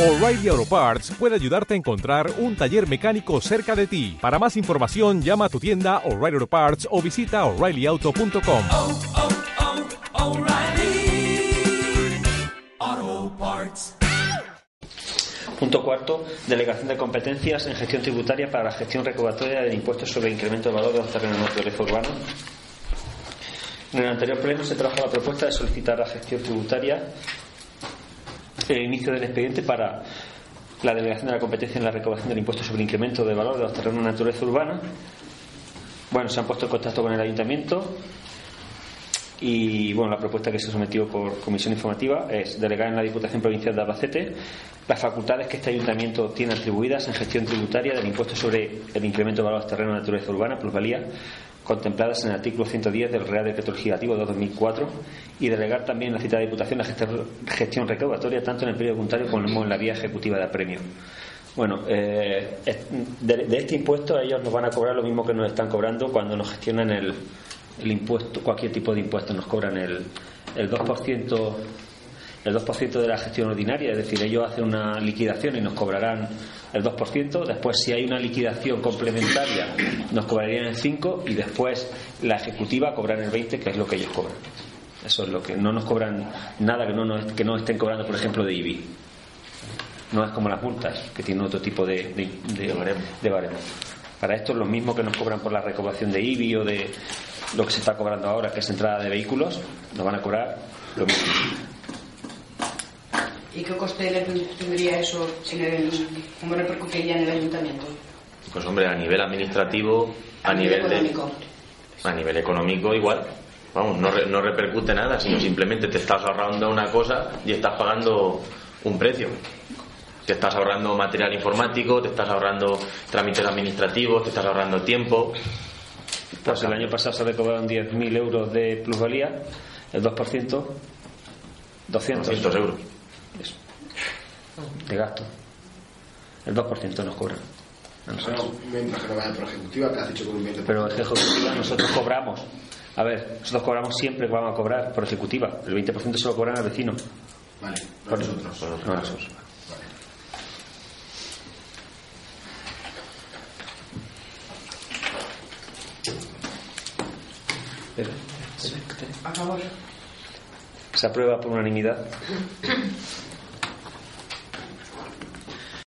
O'Reilly Auto Parts puede ayudarte a encontrar un taller mecánico cerca de ti. Para más información, llama a tu tienda O'Reilly Auto Parts o visita oreillyauto.com. oh, oh, Parts. Punto cuarto, delegación de competencias en gestión tributaria para la gestión recaudatoria del impuesto sobre incremento de valor de los terrenos de naturaleza urbana. En el anterior pleno se trajo la propuesta de solicitar la gestión tributaria el inicio del expediente para la delegación de la competencia en la recaudación del impuesto sobre incremento de valor de los terrenos de naturaleza urbana. Bueno, se han puesto en contacto con el ayuntamiento y bueno, la propuesta que se sometió por comisión informativa es delegar en la Diputación Provincial de Albacete las facultades que este ayuntamiento tiene atribuidas en gestión tributaria del impuesto sobre el incremento de valor de los terrenos de naturaleza urbana, plusvalía, contempladas en el artículo 110 del Real Decreto Legislativo de 2004 y delegar también en la citada Diputación la gestión, recaudatoria tanto en el periodo voluntario como en la vía ejecutiva de apremio. Bueno, eh, de, de, este impuesto ellos nos van a cobrar lo mismo que nos están cobrando cuando nos gestionan el, el impuesto, cualquier tipo de impuesto, nos cobran el, el 2% el 2% de la gestión ordinaria, es decir, ellos hacen una liquidación y nos cobrarán el 2%, después si hay una liquidación complementaria nos cobrarían el 5% y después la ejecutiva cobrarán el 20%, que es lo que ellos cobran. Eso es lo que no nos cobran nada que no, nos, que no estén cobrando, por ejemplo, de IBI. No es como las multas, que tienen otro tipo de, de, de, de baremo. Para esto es lo mismo que nos cobran por la recaudación de IBI o de lo que se está cobrando ahora, que es entrada de vehículos, nos van a cobrar lo mismo. ¿Y qué coste le tendría eso? En el, ¿Cómo repercutiría en el ayuntamiento? Pues hombre, a nivel administrativo, a, a nivel, nivel económico. De, a nivel económico igual. Vamos, no, re, no repercute nada, sino simplemente te estás ahorrando una cosa y estás pagando un precio. Te estás ahorrando material informático, te estás ahorrando trámites administrativos, te estás ahorrando tiempo. Pues el año pasado se recaudaron 10.000 euros de plusvalía, el 2%, 200, 200 euros Eso. de gasto. El 2% nos cobran. A nosotros. Por ejecutiva, te has dicho con un 20%. Pero ejecutiva nosotros cobramos. A ver, nosotros cobramos siempre que vamos a cobrar por ejecutiva. El 20% se lo cobran al vecino. Vale, no Por nosotros. No nosotros. Vale. Pero, A favor. Se aprueba por unanimidad.